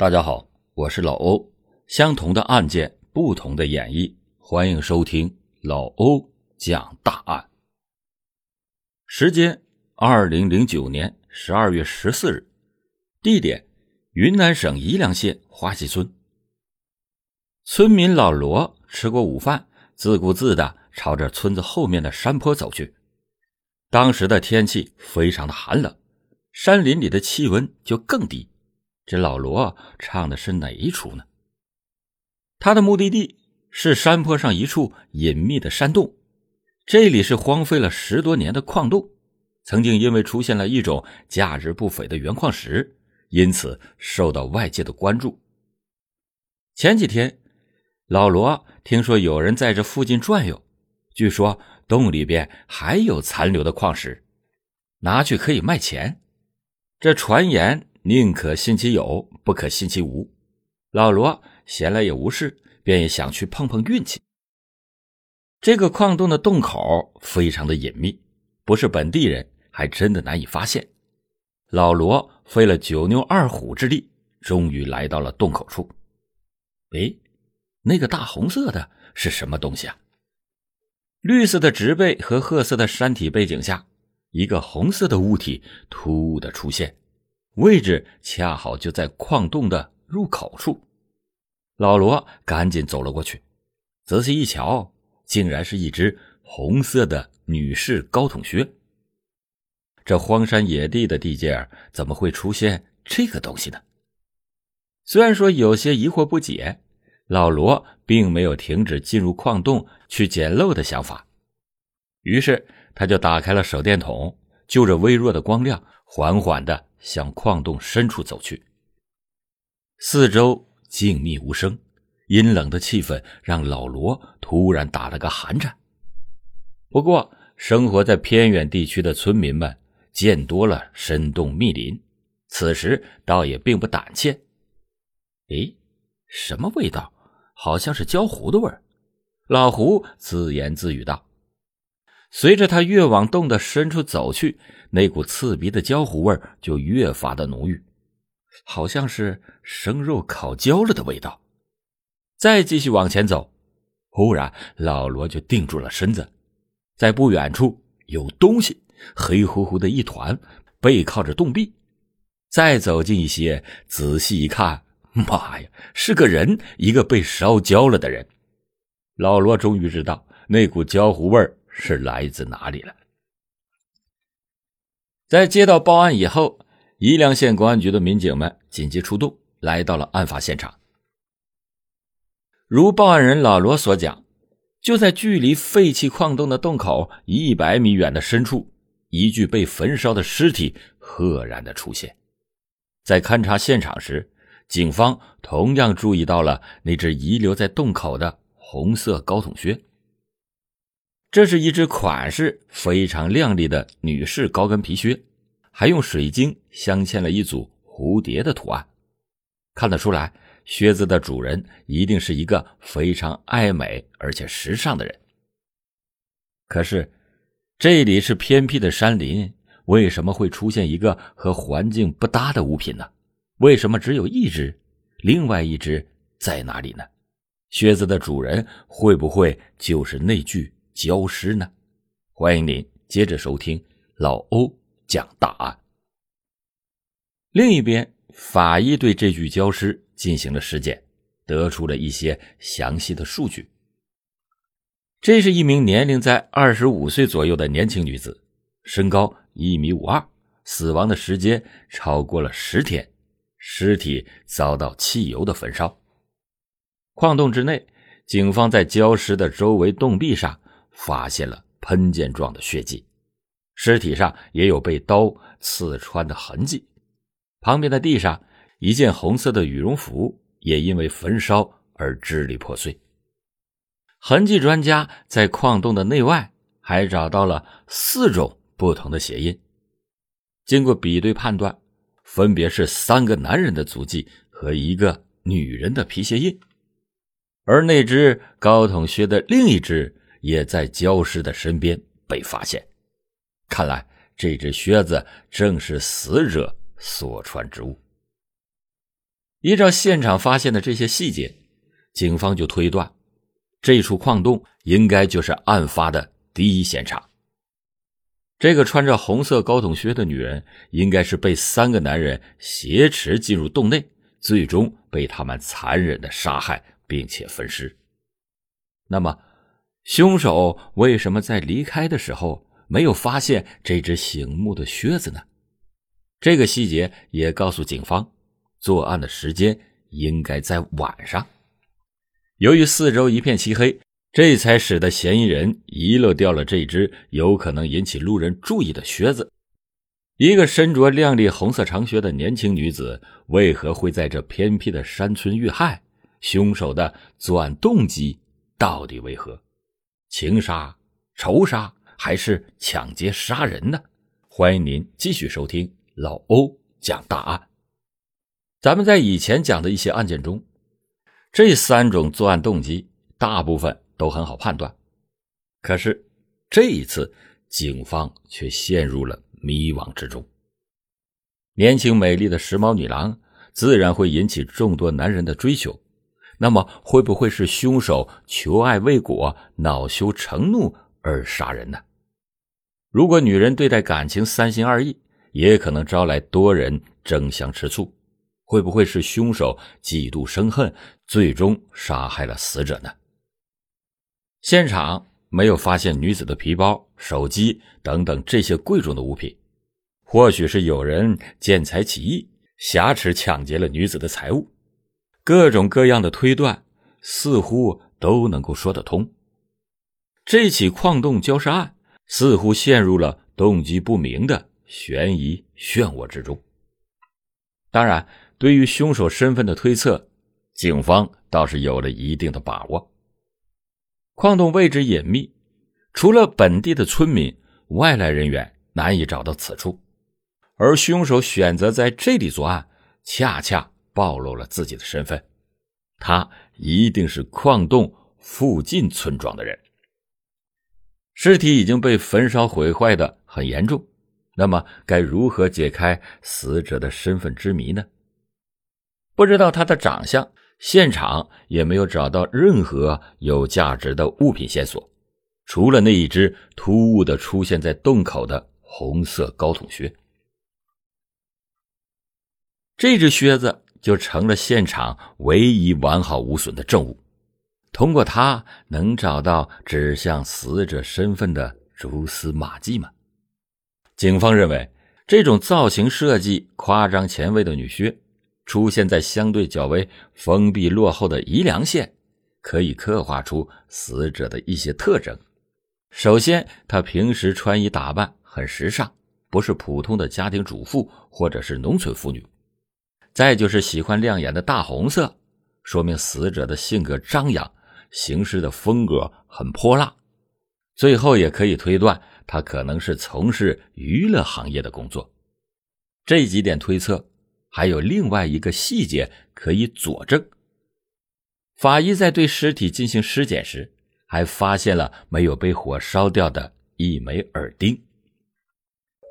大家好，我是老欧。相同的案件，不同的演绎，欢迎收听老欧讲大案。时间：二零零九年十二月十四日，地点：云南省宜良县花溪村。村民老罗吃过午饭，自顾自的朝着村子后面的山坡走去。当时的天气非常的寒冷，山林里的气温就更低。这老罗唱的是哪一出呢？他的目的地是山坡上一处隐秘的山洞，这里是荒废了十多年的矿洞，曾经因为出现了一种价值不菲的原矿石，因此受到外界的关注。前几天，老罗听说有人在这附近转悠，据说洞里边还有残留的矿石，拿去可以卖钱。这传言。宁可信其有，不可信其无。老罗闲来也无事，便也想去碰碰运气。这个矿洞的洞口非常的隐秘，不是本地人还真的难以发现。老罗费了九牛二虎之力，终于来到了洞口处。哎，那个大红色的是什么东西啊？绿色的植被和褐色的山体背景下，一个红色的物体突兀的出现。位置恰好就在矿洞的入口处，老罗赶紧走了过去，仔细一瞧，竟然是一只红色的女士高筒靴。这荒山野地的地界怎么会出现这个东西呢？虽然说有些疑惑不解，老罗并没有停止进入矿洞去捡漏的想法，于是他就打开了手电筒，就着微弱的光亮，缓缓的。向矿洞深处走去，四周静谧无声，阴冷的气氛让老罗突然打了个寒颤。不过，生活在偏远地区的村民们见多了深洞密林，此时倒也并不胆怯。诶，什么味道？好像是焦糊的味儿。老胡自言自语道。随着他越往洞的深处走去，那股刺鼻的焦糊味就越发的浓郁，好像是生肉烤焦了的味道。再继续往前走，忽然老罗就定住了身子，在不远处有东西，黑乎乎的一团，背靠着洞壁。再走近一些，仔细一看，妈呀，是个人，一个被烧焦了的人。老罗终于知道那股焦糊味儿。是来自哪里了？在接到报案以后，宜良县公安局的民警们紧急出动，来到了案发现场。如报案人老罗所讲，就在距离废弃矿洞的洞口一百米远的深处，一具被焚烧的尸体赫然的出现。在勘察现场时，警方同样注意到了那只遗留在洞口的红色高筒靴。这是一只款式非常靓丽的女士高跟皮靴，还用水晶镶嵌了一组蝴蝶的图案。看得出来，靴子的主人一定是一个非常爱美而且时尚的人。可是，这里是偏僻的山林，为什么会出现一个和环境不搭的物品呢？为什么只有一只？另外一只在哪里呢？靴子的主人会不会就是那具？焦尸呢？欢迎您接着收听老欧讲大案。另一边，法医对这具焦尸进行了尸检，得出了一些详细的数据。这是一名年龄在二十五岁左右的年轻女子，身高一米五二，死亡的时间超过了十天，尸体遭到汽油的焚烧。矿洞之内，警方在焦尸的周围洞壁上。发现了喷溅状的血迹，尸体上也有被刀刺穿的痕迹。旁边的地上，一件红色的羽绒服也因为焚烧而支离破碎。痕迹专家在矿洞的内外还找到了四种不同的鞋印，经过比对判断，分别是三个男人的足迹和一个女人的皮鞋印，而那只高筒靴的另一只。也在焦尸的身边被发现，看来这只靴子正是死者所穿之物。依照现场发现的这些细节，警方就推断，这处矿洞应该就是案发的第一现场。这个穿着红色高筒靴的女人，应该是被三个男人挟持进入洞内，最终被他们残忍的杀害，并且分尸。那么，凶手为什么在离开的时候没有发现这只醒目的靴子呢？这个细节也告诉警方，作案的时间应该在晚上。由于四周一片漆黑。这才使得嫌疑人遗漏掉了这只有可能引起路人注意的靴子。一个身着亮丽红色长靴的年轻女子，为何会在这偏僻的山村遇害？凶手的作案动机到底为何？情杀、仇杀还是抢劫杀人呢？欢迎您继续收听老欧讲大案。咱们在以前讲的一些案件中，这三种作案动机大部分。都很好判断，可是这一次警方却陷入了迷惘之中。年轻美丽的时髦女郎自然会引起众多男人的追求，那么会不会是凶手求爱未果、恼羞成怒而杀人呢？如果女人对待感情三心二意，也可能招来多人争相吃醋，会不会是凶手嫉妒生恨，最终杀害了死者呢？现场没有发现女子的皮包、手机等等这些贵重的物品，或许是有人见财起意，挟持抢劫了女子的财物。各种各样的推断似乎都能够说得通。这起矿洞交杀案似乎陷入了动机不明的悬疑漩涡之中。当然，对于凶手身份的推测，警方倒是有了一定的把握。矿洞位置隐秘，除了本地的村民，外来人员难以找到此处。而凶手选择在这里作案，恰恰暴露了自己的身份。他一定是矿洞附近村庄的人。尸体已经被焚烧毁坏的很严重，那么该如何解开死者的身份之谜呢？不知道他的长相。现场也没有找到任何有价值的物品线索，除了那一只突兀的出现在洞口的红色高筒靴。这只靴子就成了现场唯一完好无损的证物。通过它，能找到指向死者身份的蛛丝马迹吗？警方认为，这种造型设计夸张前卫的女靴。出现在相对较为封闭落后的宜良县，可以刻画出死者的一些特征。首先，她平时穿衣打扮很时尚，不是普通的家庭主妇或者是农村妇女。再就是喜欢亮眼的大红色，说明死者的性格张扬，行事的风格很泼辣。最后，也可以推断他可能是从事娱乐行业的工作。这几点推测。还有另外一个细节可以佐证。法医在对尸体进行尸检时，还发现了没有被火烧掉的一枚耳钉。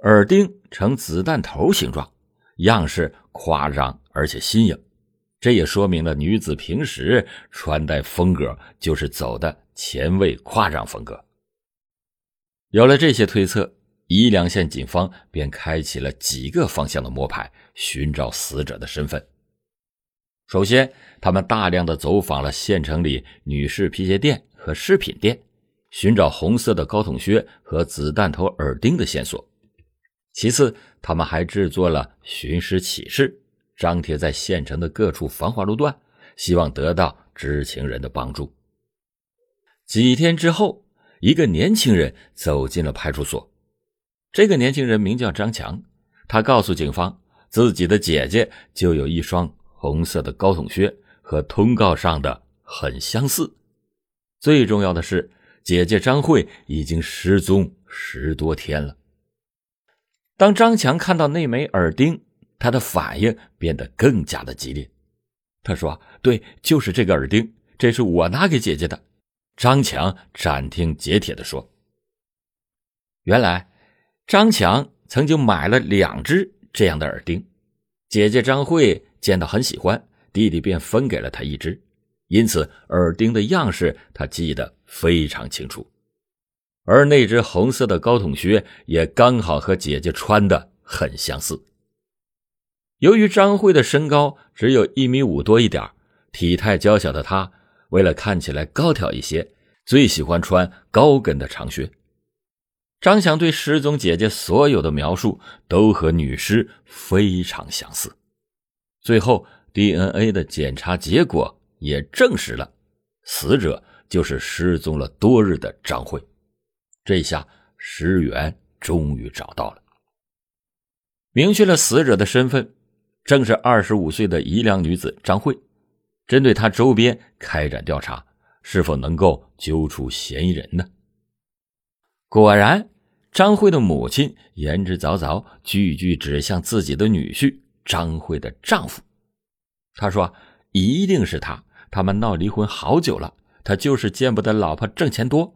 耳钉呈子弹头形状，样式夸张而且新颖，这也说明了女子平时穿戴风格就是走的前卫夸张风格。有了这些推测。宜良县警方便开启了几个方向的摸排，寻找死者的身份。首先，他们大量的走访了县城里女士皮鞋店和饰品店，寻找红色的高筒靴和子弹头耳钉的线索。其次，他们还制作了寻尸启事，张贴在县城的各处繁华路段，希望得到知情人的帮助。几天之后，一个年轻人走进了派出所。这个年轻人名叫张强，他告诉警方，自己的姐姐就有一双红色的高筒靴，和通告上的很相似。最重要的是，姐姐张慧已经失踪十多天了。当张强看到那枚耳钉，他的反应变得更加的激烈。他说：“对，就是这个耳钉，这是我拿给姐姐的。”张强斩钉截铁地说：“原来。”张强曾经买了两只这样的耳钉，姐姐张慧见到很喜欢，弟弟便分给了他一只，因此耳钉的样式他记得非常清楚。而那只红色的高筒靴也刚好和姐姐穿的很相似。由于张慧的身高只有一米五多一点，体态娇小的她，为了看起来高挑一些，最喜欢穿高跟的长靴。张强对失踪姐姐所有的描述都和女尸非常相似，最后 DNA 的检查结果也证实了，死者就是失踪了多日的张慧。这下石原终于找到了，明确了死者的身份，正是二十五岁的宜良女子张慧。针对她周边开展调查，是否能够揪出嫌疑人呢？果然，张慧的母亲言之凿凿，句句指向自己的女婿张慧的丈夫。他说：“一定是他，他们闹离婚好久了，他就是见不得老婆挣钱多。”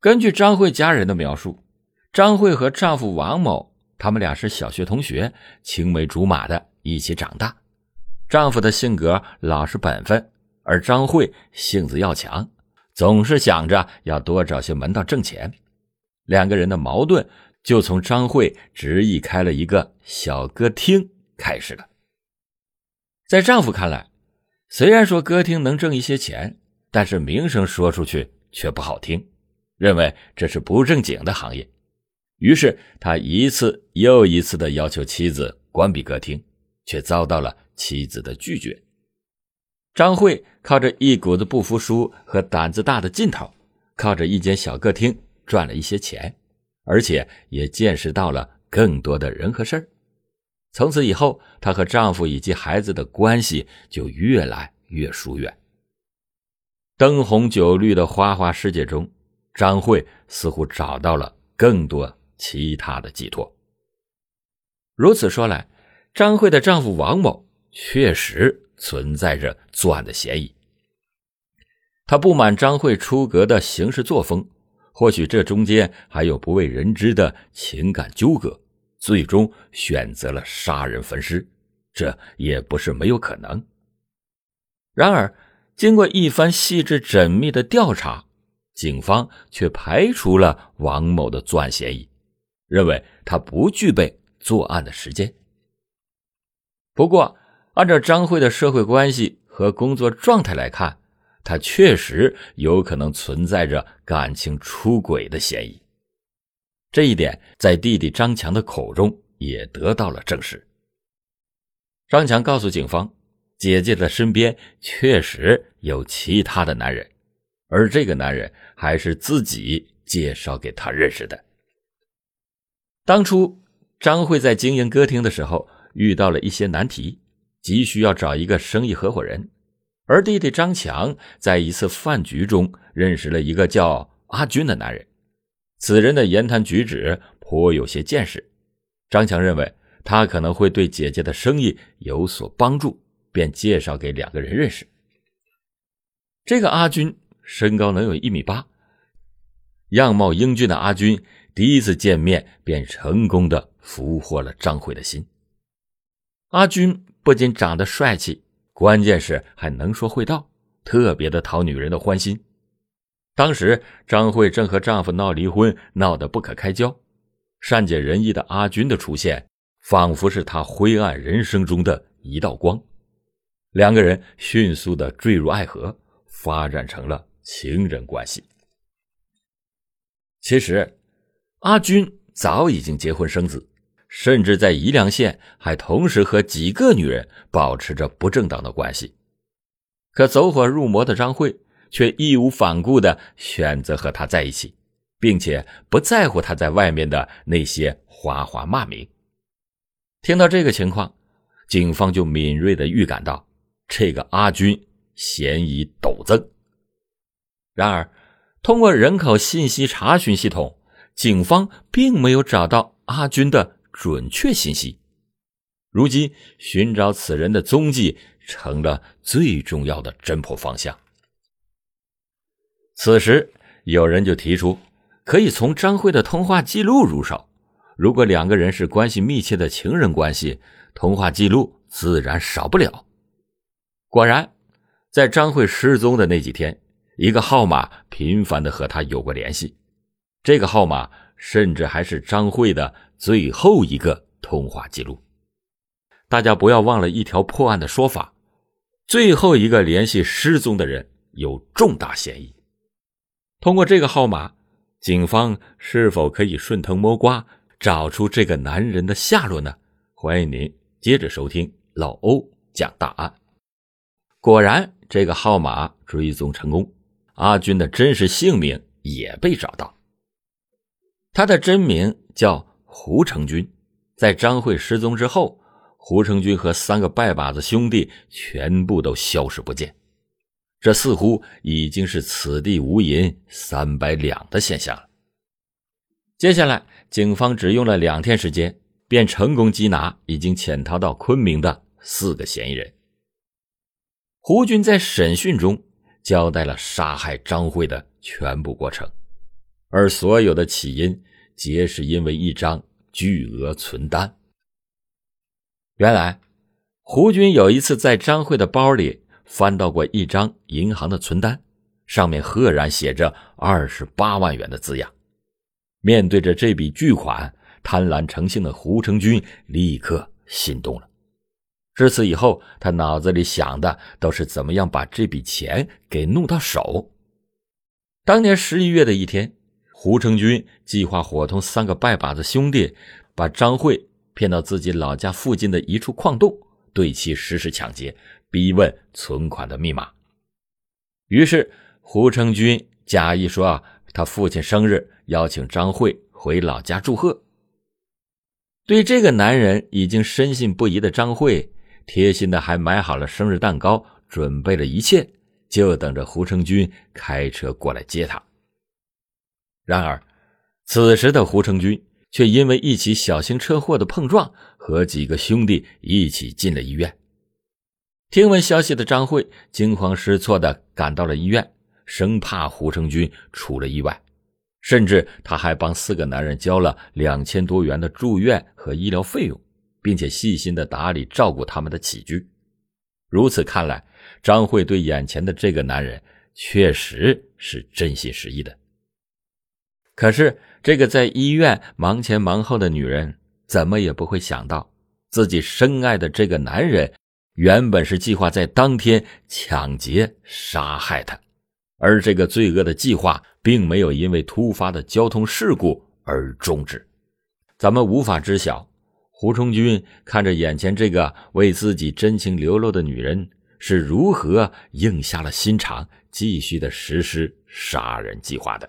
根据张慧家人的描述，张慧和丈夫王某，他们俩是小学同学，青梅竹马的一起长大。丈夫的性格老实本分，而张慧性子要强。总是想着要多找些门道挣钱，两个人的矛盾就从张慧执意开了一个小歌厅开始了。在丈夫看来，虽然说歌厅能挣一些钱，但是名声说出去却不好听，认为这是不正经的行业。于是他一次又一次的要求妻子关闭歌厅，却遭到了妻子的拒绝。张慧靠着一股子不服输和胆子大的劲头，靠着一间小歌厅赚了一些钱，而且也见识到了更多的人和事儿。从此以后，她和丈夫以及孩子的关系就越来越疏远。灯红酒绿的花花世界中，张慧似乎找到了更多其他的寄托。如此说来，张慧的丈夫王某确实。存在着作案的嫌疑。他不满张慧出格的行事作风，或许这中间还有不为人知的情感纠葛，最终选择了杀人焚尸，这也不是没有可能。然而，经过一番细致缜密的调查，警方却排除了王某的作案嫌疑，认为他不具备作案的时间。不过，按照张慧的社会关系和工作状态来看，他确实有可能存在着感情出轨的嫌疑。这一点在弟弟张强的口中也得到了证实。张强告诉警方，姐姐的身边确实有其他的男人，而这个男人还是自己介绍给他认识的。当初张慧在经营歌厅的时候遇到了一些难题。急需要找一个生意合伙人，而弟弟张强在一次饭局中认识了一个叫阿军的男人。此人的言谈举止颇有些见识，张强认为他可能会对姐姐的生意有所帮助，便介绍给两个人认识。这个阿军身高能有一米八，样貌英俊的阿军第一次见面便成功的俘获了张慧的心。阿军。不仅长得帅气，关键是还能说会道，特别的讨女人的欢心。当时张慧正和丈夫闹离婚，闹得不可开交，善解人意的阿军的出现，仿佛是她灰暗人生中的一道光。两个人迅速的坠入爱河，发展成了情人关系。其实，阿军早已经结婚生子。甚至在宜良县还同时和几个女人保持着不正当的关系，可走火入魔的张慧却义无反顾的选择和他在一起，并且不在乎他在外面的那些花花骂名。听到这个情况，警方就敏锐的预感到这个阿军嫌疑陡增。然而，通过人口信息查询系统，警方并没有找到阿军的。准确信息，如今寻找此人的踪迹成了最重要的侦破方向。此时，有人就提出，可以从张慧的通话记录入手。如果两个人是关系密切的情人关系，通话记录自然少不了。果然，在张慧失踪的那几天，一个号码频繁的和他有过联系，这个号码甚至还是张慧的最后一个通话记录。大家不要忘了一条破案的说法：最后一个联系失踪的人有重大嫌疑。通过这个号码，警方是否可以顺藤摸瓜找出这个男人的下落呢？欢迎您接着收听老欧讲大案。果然，这个号码追踪成功，阿军的真实姓名也被找到。他的真名叫胡成军。在张慧失踪之后，胡成军和三个拜把子兄弟全部都消失不见。这似乎已经是此地无银三百两的现象了。接下来，警方只用了两天时间，便成功缉拿已经潜逃到昆明的四个嫌疑人。胡军在审讯中交代了杀害张慧的全部过程，而所有的起因皆是因为一张巨额存单。原来，胡军有一次在张慧的包里翻到过一张银行的存单，上面赫然写着二十八万元的字样。面对着这笔巨款，贪婪成性的胡成军立刻心动了。自此以后，他脑子里想的都是怎么样把这笔钱给弄到手。当年十一月的一天，胡成军计划伙同三个拜把子兄弟，把张慧骗到自己老家附近的一处矿洞，对其实施抢劫，逼问存款的密码。于是，胡成军假意说啊，他父亲生日，邀请张慧回老家祝贺。对这个男人已经深信不疑的张慧。贴心的还买好了生日蛋糕，准备了一切，就等着胡成军开车过来接他。然而，此时的胡成军却因为一起小型车祸的碰撞，和几个兄弟一起进了医院。听闻消息的张慧惊慌失措的赶到了医院，生怕胡成军出了意外，甚至他还帮四个男人交了两千多元的住院和医疗费用。并且细心的打理照顾他们的起居，如此看来，张慧对眼前的这个男人确实是真心实意的。可是，这个在医院忙前忙后的女人，怎么也不会想到，自己深爱的这个男人，原本是计划在当天抢劫杀害她，而这个罪恶的计划，并没有因为突发的交通事故而终止。咱们无法知晓。胡成军看着眼前这个为自己真情流露的女人，是如何硬下了心肠，继续的实施杀人计划的。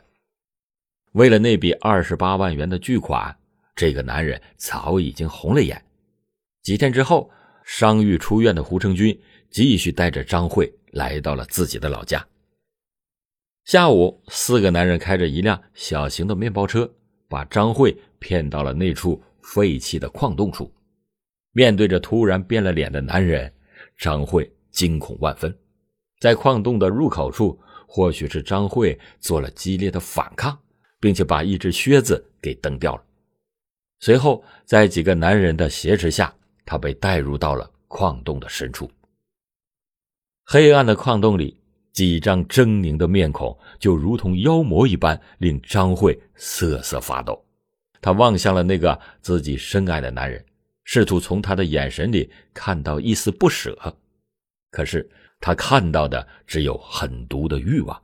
为了那笔二十八万元的巨款，这个男人早已经红了眼。几天之后，伤愈出院的胡成军继续带着张慧来到了自己的老家。下午，四个男人开着一辆小型的面包车，把张慧骗到了那处。废弃的矿洞处，面对着突然变了脸的男人，张慧惊恐万分。在矿洞的入口处，或许是张慧做了激烈的反抗，并且把一只靴子给蹬掉了。随后，在几个男人的挟持下，他被带入到了矿洞的深处。黑暗的矿洞里，几张狰狞的面孔就如同妖魔一般，令张慧瑟瑟发抖。他望向了那个自己深爱的男人，试图从他的眼神里看到一丝不舍，可是他看到的只有狠毒的欲望。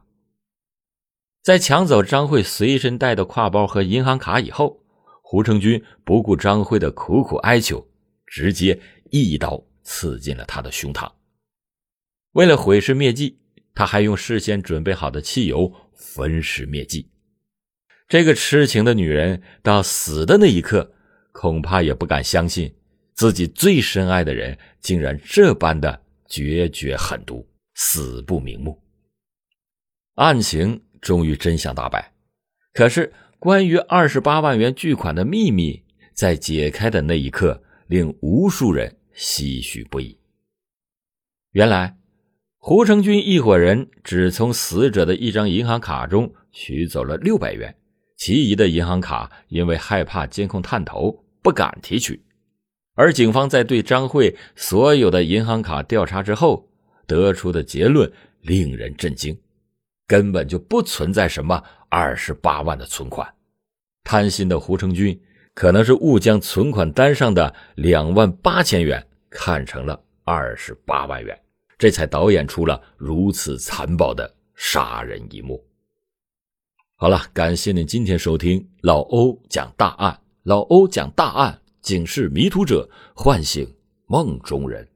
在抢走张慧随身带的挎包和银行卡以后，胡成军不顾张慧的苦苦哀求，直接一刀刺进了他的胸膛。为了毁尸灭迹，他还用事先准备好的汽油焚尸灭迹。这个痴情的女人到死的那一刻，恐怕也不敢相信自己最深爱的人竟然这般的决绝狠毒，死不瞑目。案情终于真相大白，可是关于二十八万元巨款的秘密，在解开的那一刻，令无数人唏嘘不已。原来，胡成军一伙人只从死者的一张银行卡中取走了六百元。其余的银行卡因为害怕监控探头，不敢提取，而警方在对张慧所有的银行卡调查之后，得出的结论令人震惊：根本就不存在什么二十八万的存款。贪心的胡成军可能是误将存款单上的两万八千元看成了二十八万元，这才导演出了如此残暴的杀人一幕。好了，感谢您今天收听老欧讲大案。老欧讲大案，警示迷途者，唤醒梦中人。